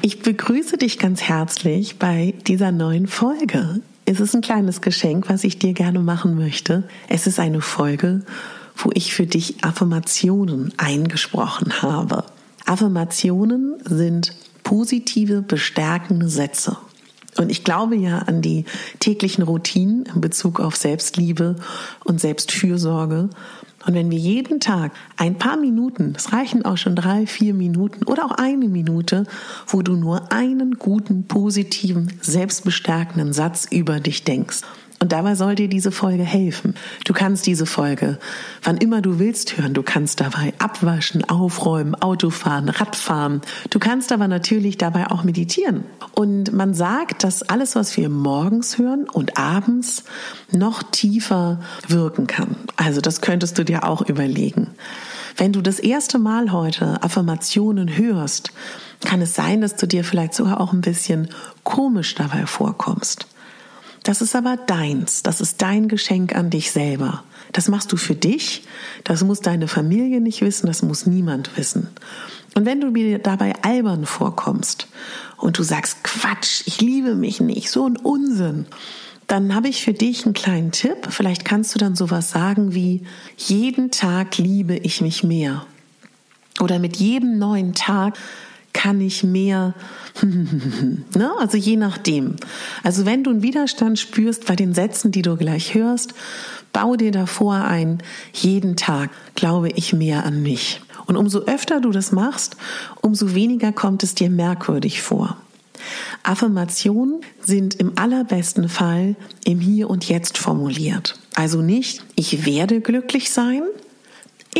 Ich begrüße dich ganz herzlich bei dieser neuen Folge. Es ist ein kleines Geschenk, was ich dir gerne machen möchte. Es ist eine Folge, wo ich für dich Affirmationen eingesprochen habe. Affirmationen sind positive, bestärkende Sätze. Und ich glaube ja an die täglichen Routinen in Bezug auf Selbstliebe und Selbstfürsorge. Und wenn wir jeden Tag ein paar Minuten, es reichen auch schon drei, vier Minuten oder auch eine Minute, wo du nur einen guten, positiven, selbstbestärkenden Satz über dich denkst und dabei soll dir diese Folge helfen. Du kannst diese Folge, wann immer du willst, hören. Du kannst dabei abwaschen, aufräumen, Autofahren, Radfahren. Du kannst aber natürlich dabei auch meditieren. Und man sagt, dass alles, was wir morgens hören und abends noch tiefer wirken kann. Also das könntest du dir auch überlegen. Wenn du das erste Mal heute Affirmationen hörst, kann es sein, dass du dir vielleicht sogar auch ein bisschen komisch dabei vorkommst. Das ist aber deins. Das ist dein Geschenk an dich selber. Das machst du für dich. Das muss deine Familie nicht wissen. Das muss niemand wissen. Und wenn du mir dabei albern vorkommst und du sagst, Quatsch, ich liebe mich nicht, so ein Unsinn, dann habe ich für dich einen kleinen Tipp. Vielleicht kannst du dann sowas sagen wie, jeden Tag liebe ich mich mehr. Oder mit jedem neuen Tag kann ich mehr, ne? also je nachdem. Also wenn du einen Widerstand spürst bei den Sätzen, die du gleich hörst, bau dir davor ein, jeden Tag glaube ich mehr an mich. Und umso öfter du das machst, umso weniger kommt es dir merkwürdig vor. Affirmationen sind im allerbesten Fall im Hier und Jetzt formuliert. Also nicht, ich werde glücklich sein,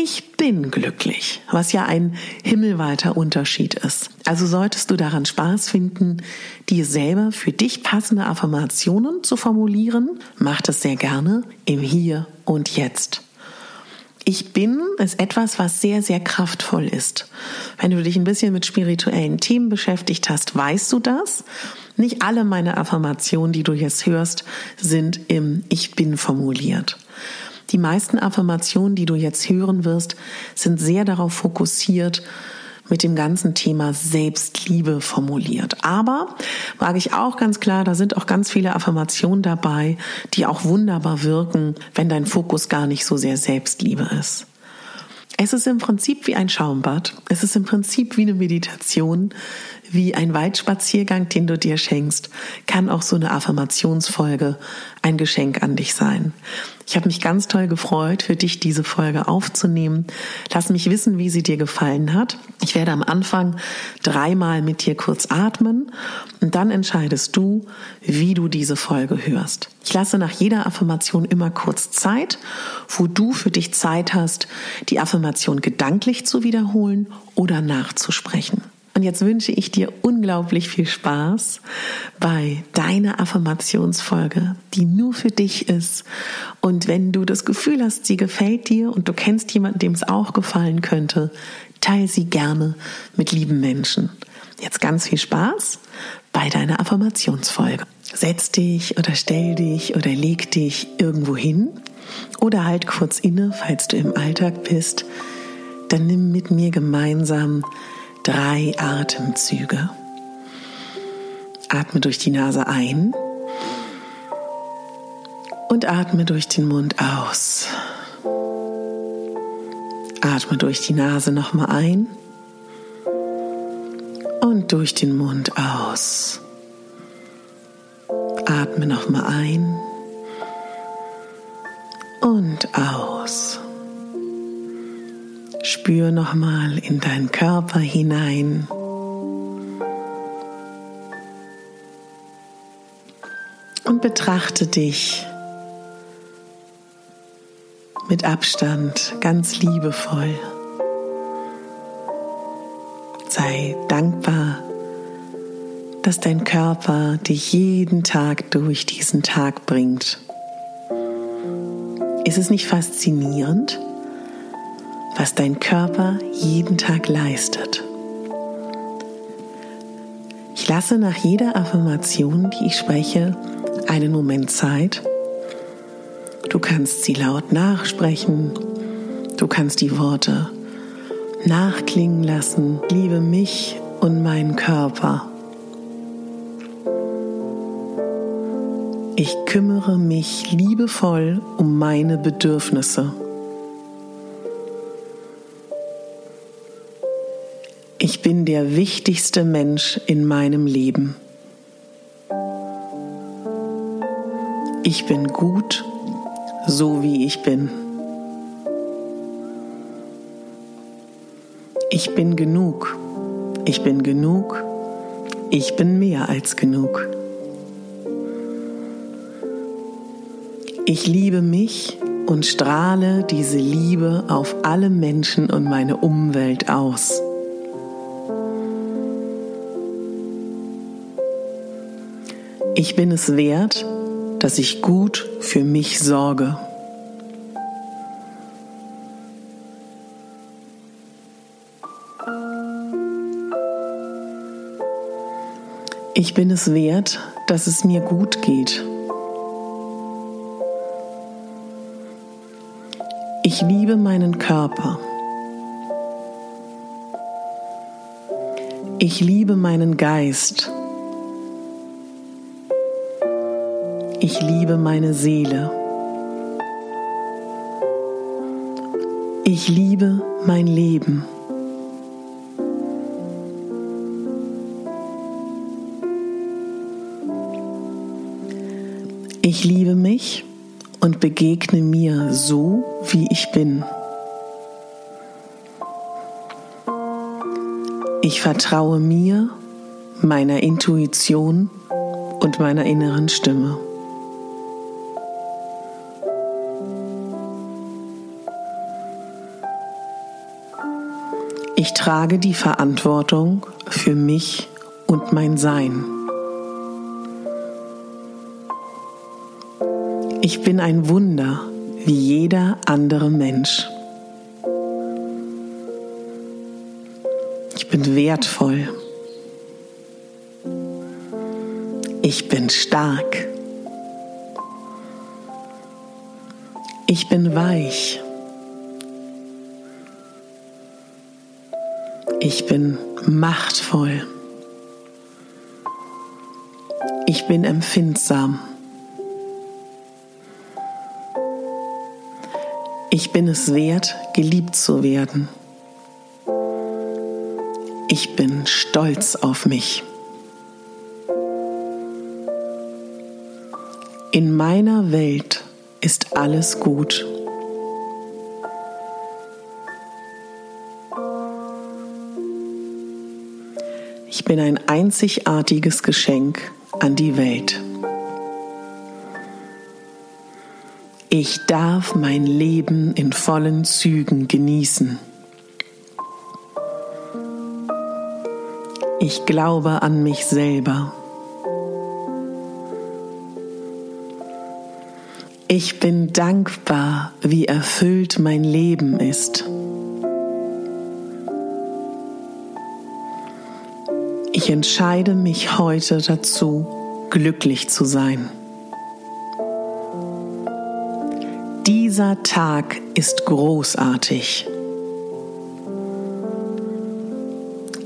ich bin glücklich, was ja ein himmelweiter Unterschied ist. Also solltest du daran Spaß finden, dir selber für dich passende Affirmationen zu formulieren, mach das sehr gerne im Hier und Jetzt. Ich bin ist etwas, was sehr, sehr kraftvoll ist. Wenn du dich ein bisschen mit spirituellen Themen beschäftigt hast, weißt du das. Nicht alle meine Affirmationen, die du jetzt hörst, sind im Ich bin formuliert. Die meisten Affirmationen, die du jetzt hören wirst, sind sehr darauf fokussiert, mit dem ganzen Thema Selbstliebe formuliert. Aber sage ich auch ganz klar, da sind auch ganz viele Affirmationen dabei, die auch wunderbar wirken, wenn dein Fokus gar nicht so sehr Selbstliebe ist. Es ist im Prinzip wie ein Schaumbad. Es ist im Prinzip wie eine Meditation, wie ein Waldspaziergang, den du dir schenkst, kann auch so eine Affirmationsfolge ein Geschenk an dich sein. Ich habe mich ganz toll gefreut, für dich diese Folge aufzunehmen. Lass mich wissen, wie sie dir gefallen hat. Ich werde am Anfang dreimal mit dir kurz atmen und dann entscheidest du, wie du diese Folge hörst. Ich lasse nach jeder Affirmation immer kurz Zeit, wo du für dich Zeit hast, die Affirmation gedanklich zu wiederholen oder nachzusprechen. Und jetzt wünsche ich dir unglaublich viel Spaß bei deiner Affirmationsfolge, die nur für dich ist. Und wenn du das Gefühl hast, sie gefällt dir und du kennst jemanden, dem es auch gefallen könnte, teile sie gerne mit lieben Menschen. Jetzt ganz viel Spaß bei deiner Affirmationsfolge. Setz dich oder stell dich oder leg dich irgendwo hin Oder halt kurz inne, falls du im Alltag bist. Dann nimm mit mir gemeinsam drei Atemzüge. Atme durch die Nase ein und atme durch den Mund aus. Atme durch die Nase nochmal ein und durch den Mund aus. Atme nochmal ein und aus. Spür nochmal in deinen Körper hinein. Und betrachte dich mit Abstand, ganz liebevoll. Sei dankbar, dass dein Körper dich jeden Tag durch diesen Tag bringt. Ist es nicht faszinierend, was dein Körper jeden Tag leistet? Ich lasse nach jeder Affirmation, die ich spreche, einen Moment Zeit, Du kannst sie laut nachsprechen. Du kannst die Worte nachklingen lassen. Liebe mich und meinen Körper. Ich kümmere mich liebevoll um meine Bedürfnisse. Ich bin der wichtigste Mensch in meinem Leben. Ich bin gut so wie ich bin. Ich bin genug. Ich bin genug. Ich bin mehr als genug. Ich liebe mich und strahle diese Liebe auf alle Menschen und meine Umwelt aus. Ich bin es wert, dass ich gut für mich sorge. Ich bin es wert, dass es mir gut geht. Ich liebe meinen Körper. Ich liebe meinen Geist. Ich liebe meine Seele. Ich liebe mein Leben. Ich liebe mich und begegne mir so, wie ich bin. Ich vertraue mir, meiner Intuition und meiner inneren Stimme. Ich trage die Verantwortung für mich und mein Sein. Ich bin ein Wunder wie jeder andere Mensch. Ich bin wertvoll. Ich bin stark. Ich bin weich. Ich bin machtvoll. Ich bin empfindsam. Ich bin es wert, geliebt zu werden. Ich bin stolz auf mich. In meiner Welt ist alles gut. Bin ein einzigartiges Geschenk an die Welt. Ich darf mein Leben in vollen Zügen genießen. Ich glaube an mich selber. Ich bin dankbar, wie erfüllt mein Leben ist. Ich entscheide mich heute dazu, glücklich zu sein. Dieser Tag ist großartig.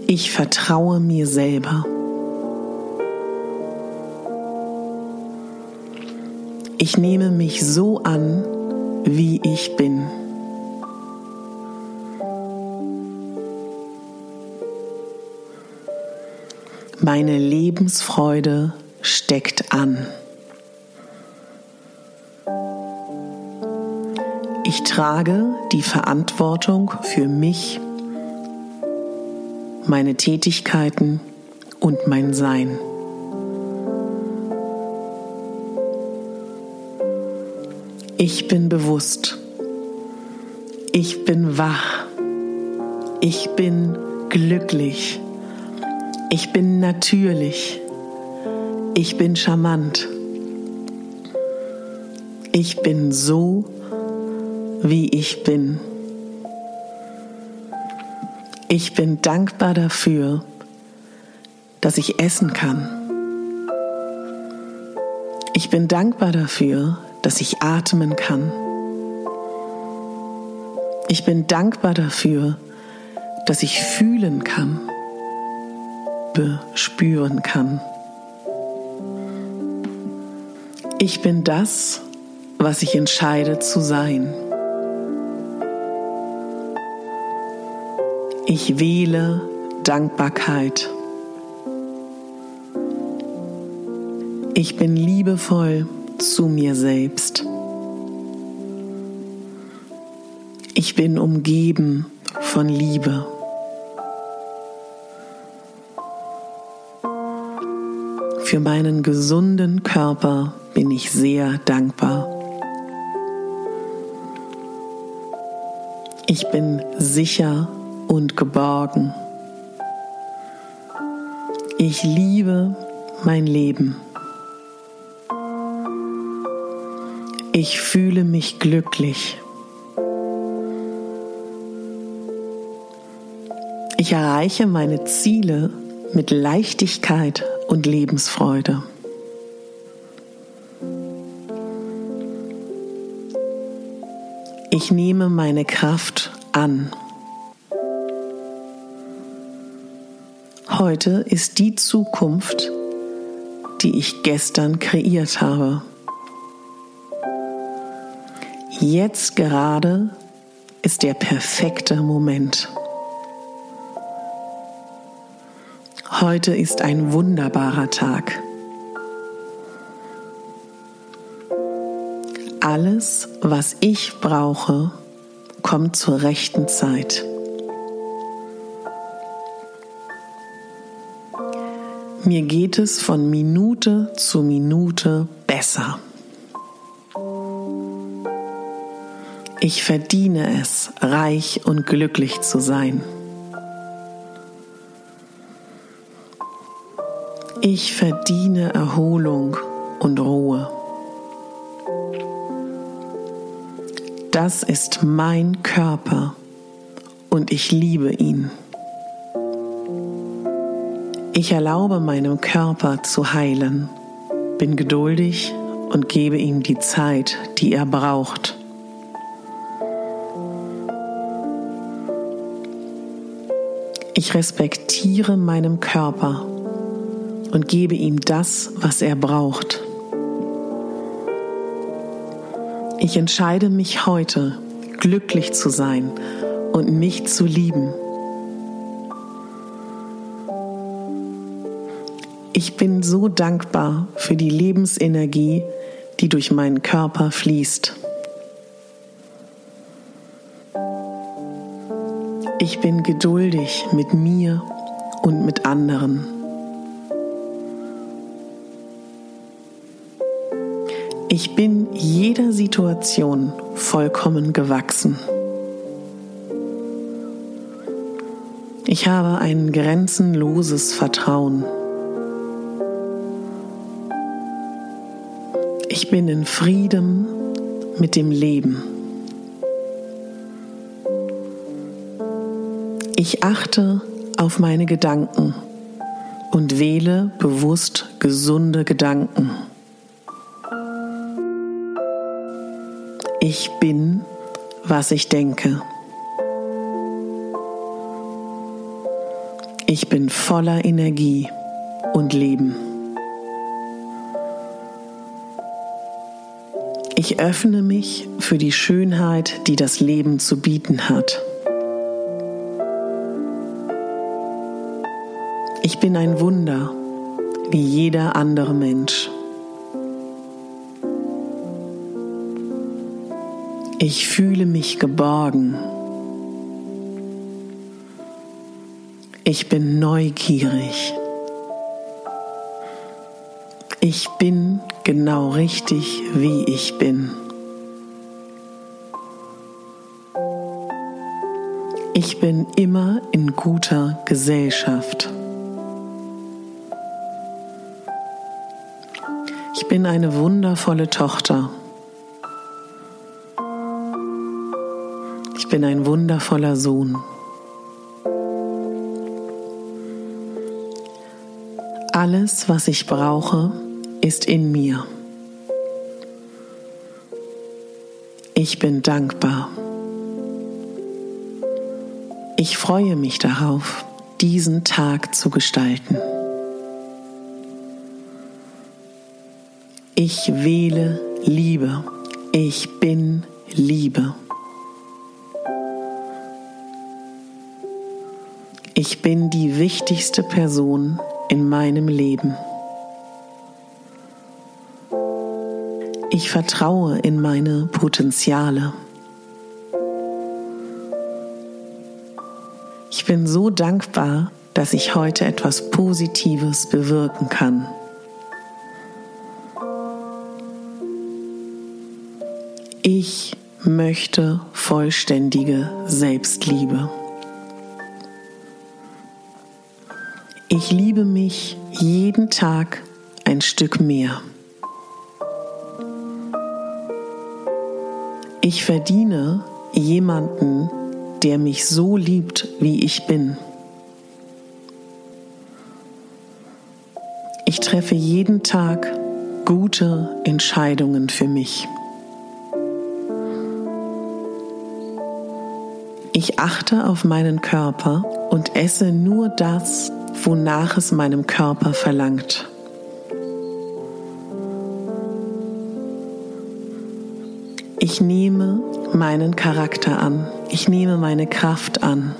Ich vertraue mir selber. Ich nehme mich so an, wie ich bin. Meine Lebensfreude steckt an. Ich trage die Verantwortung für mich, meine Tätigkeiten und mein Sein. Ich bin bewusst. Ich bin wach. Ich bin glücklich. Ich bin natürlich. Ich bin charmant. Ich bin so, wie ich bin. Ich bin dankbar dafür, dass ich essen kann. Ich bin dankbar dafür, dass ich atmen kann. Ich bin dankbar dafür, dass ich fühlen kann, bespüren kann. Ich bin das, was ich entscheide zu sein. Ich wähle Dankbarkeit. Ich bin liebevoll zu mir selbst. Ich bin umgeben von Liebe. Für meinen gesunden Körper bin ich sehr dankbar. Ich bin sicher und geborgen. Ich liebe mein Leben. Ich fühle mich glücklich. Ich erreiche meine Ziele mit Leichtigkeit und Lebensfreude. Ich nehme meine Kraft an. Heute ist die Zukunft, die ich gestern kreiert habe. Jetzt gerade ist der perfekte Moment. Heute ist ein wunderbarer Tag. Alles, was ich brauche, kommt zur rechten Zeit. Mir geht es von Minute zu Minute besser. Ich verdiene es, reich und glücklich zu sein. Ich verdiene Erholung und Ruhe. Das ist mein Körper und ich liebe ihn. Ich erlaube meinem Körper zu heilen, bin geduldig und gebe ihm die Zeit, die er braucht. Ich respektiere meinem Körper und gebe ihm das, was er braucht. Ich entscheide mich heute, glücklich zu sein und mich zu lieben. Ich bin so dankbar für die Lebensenergie, die durch meinen Körper fließt. Ich bin geduldig mit mir und mit anderen. Ich bin jeder Situation vollkommen gewachsen. Ich habe ein grenzenloses Vertrauen. Ich bin in Frieden mit dem Leben. Ich achte auf meine Gedanken und wähle bewusst gesunde Gedanken. Ich bin, was ich denke. Ich bin voller Energie und Leben. Ich öffne mich für die Schönheit, die das Leben zu bieten hat. Ich bin ein Wunder, wie jeder andere Mensch. Ich fühle mich geborgen. Ich bin neugierig. Ich bin genau richtig, wie ich bin. Ich bin immer in guter Gesellschaft. Ich bin eine wundervolle Tochter. Bin ein wundervoller Sohn. Alles, was ich brauche, ist in mir. Ich bin dankbar. Ich freue mich darauf, diesen Tag zu gestalten. Ich wähle Liebe. Ich bin Liebe. Ich bin die wichtigste Person in meinem Leben. Ich vertraue in meine Potenziale. Ich bin so dankbar, dass ich heute etwas Positives bewirken kann. Ich möchte vollständige Selbstliebe. Ich liebe mich jeden Tag ein Stück mehr. Ich verdiene jemanden, der mich so liebt, wie ich bin. Ich treffe jeden Tag gute Entscheidungen für mich. Ich achte auf meinen Körper und esse nur das, wonach es meinem Körper verlangt. Ich nehme meinen Charakter an. Ich nehme meine Kraft an.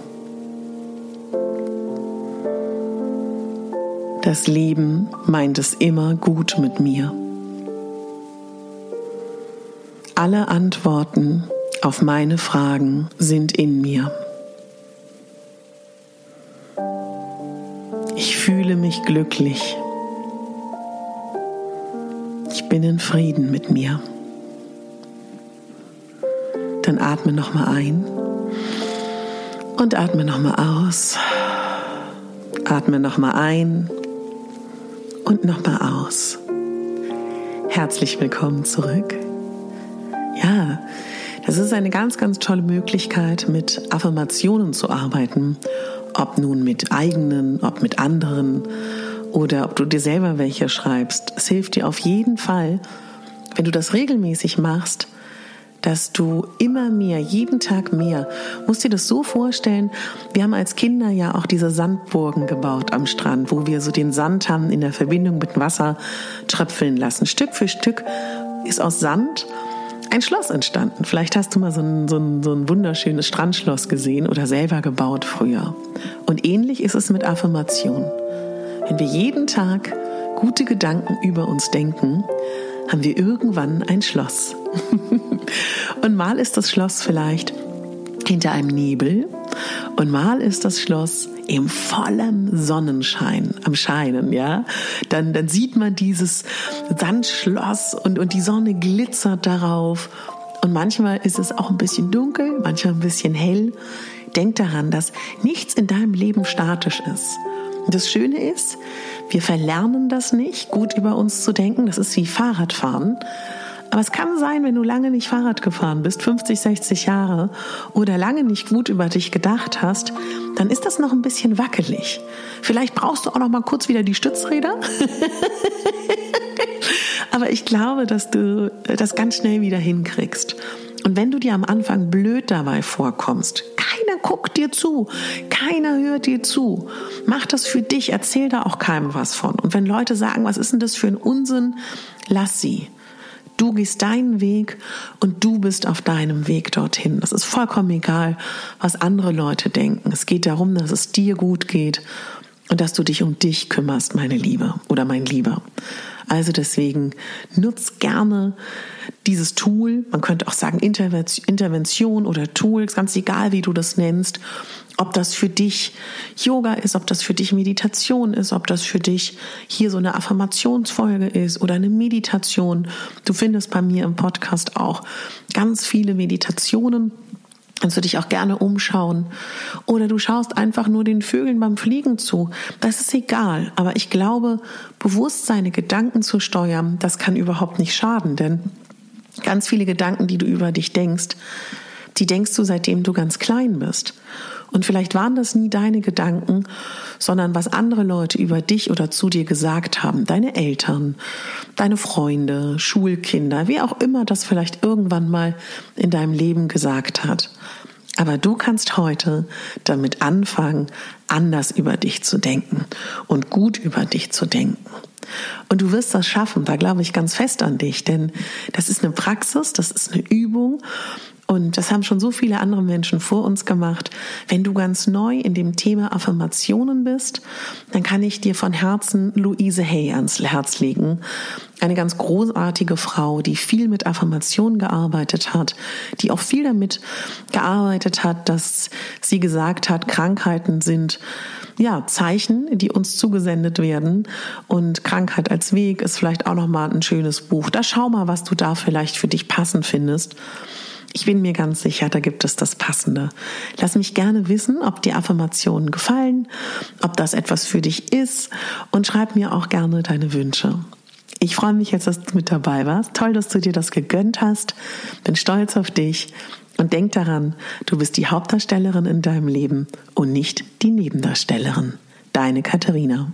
Das Leben meint es immer gut mit mir. Alle Antworten auf meine Fragen sind in mir. Glücklich. Ich bin in Frieden mit mir. Dann atme nochmal ein und atme nochmal aus. Atme nochmal ein und nochmal aus. Herzlich willkommen zurück. Ja, das ist eine ganz, ganz tolle Möglichkeit, mit Affirmationen zu arbeiten. Ob nun mit eigenen, ob mit anderen oder ob du dir selber welche schreibst. Es hilft dir auf jeden Fall, wenn du das regelmäßig machst, dass du immer mehr, jeden Tag mehr, musst dir das so vorstellen, wir haben als Kinder ja auch diese Sandburgen gebaut am Strand, wo wir so den Sand haben in der Verbindung mit Wasser tröpfeln lassen. Stück für Stück ist aus Sand ein Schloss entstanden. Vielleicht hast du mal so ein, so, ein, so ein wunderschönes Strandschloss gesehen oder selber gebaut früher. Und ähnlich ist es mit Affirmation. Wenn wir jeden Tag gute Gedanken über uns denken, haben wir irgendwann ein Schloss. und mal ist das Schloss vielleicht hinter einem Nebel und mal ist das Schloss im vollen Sonnenschein am Scheinen, ja. Dann, dann sieht man dieses Sandschloss und, und die Sonne glitzert darauf. Und manchmal ist es auch ein bisschen dunkel, manchmal ein bisschen hell. Denk daran, dass nichts in deinem Leben statisch ist. Das Schöne ist, wir verlernen das nicht, gut über uns zu denken. Das ist wie Fahrradfahren. Aber es kann sein, wenn du lange nicht Fahrrad gefahren bist, 50, 60 Jahre, oder lange nicht gut über dich gedacht hast, dann ist das noch ein bisschen wackelig. Vielleicht brauchst du auch noch mal kurz wieder die Stützräder. Aber ich glaube, dass du das ganz schnell wieder hinkriegst. Und wenn du dir am Anfang blöd dabei vorkommst, keiner guckt dir zu, keiner hört dir zu, mach das für dich, erzähl da auch keinem was von. Und wenn Leute sagen, was ist denn das für ein Unsinn, lass sie. Du gehst deinen Weg und du bist auf deinem Weg dorthin. Das ist vollkommen egal, was andere Leute denken. Es geht darum, dass es dir gut geht und dass du dich um dich kümmerst, meine Liebe oder mein Lieber. Also deswegen nutz gerne dieses Tool. Man könnte auch sagen Intervention oder Tools, ganz egal, wie du das nennst. Ob das für dich Yoga ist, ob das für dich Meditation ist, ob das für dich hier so eine Affirmationsfolge ist oder eine Meditation. Du findest bei mir im Podcast auch ganz viele Meditationen kannst du dich auch gerne umschauen. Oder du schaust einfach nur den Vögeln beim Fliegen zu. Das ist egal. Aber ich glaube, bewusst seine Gedanken zu steuern, das kann überhaupt nicht schaden. Denn ganz viele Gedanken, die du über dich denkst, die denkst du seitdem du ganz klein bist. Und vielleicht waren das nie deine Gedanken, sondern was andere Leute über dich oder zu dir gesagt haben. Deine Eltern, deine Freunde, Schulkinder, wie auch immer das vielleicht irgendwann mal in deinem Leben gesagt hat. Aber du kannst heute damit anfangen, anders über dich zu denken und gut über dich zu denken. Und du wirst das schaffen, da glaube ich ganz fest an dich, denn das ist eine Praxis, das ist eine Übung und das haben schon so viele andere Menschen vor uns gemacht. Wenn du ganz neu in dem Thema Affirmationen bist, dann kann ich dir von Herzen Louise Hay ans Herz legen. Eine ganz großartige Frau, die viel mit Affirmationen gearbeitet hat, die auch viel damit gearbeitet hat, dass sie gesagt hat, Krankheiten sind ja, Zeichen, die uns zugesendet werden. Und Krankheit als Weg ist vielleicht auch nochmal ein schönes Buch. Da schau mal, was du da vielleicht für dich passend findest. Ich bin mir ganz sicher, da gibt es das Passende. Lass mich gerne wissen, ob die Affirmationen gefallen, ob das etwas für dich ist und schreib mir auch gerne deine Wünsche. Ich freue mich jetzt, dass du mit dabei warst. Toll, dass du dir das gegönnt hast. Bin stolz auf dich und denk daran, du bist die Hauptdarstellerin in deinem Leben und nicht die Nebendarstellerin. Deine Katharina.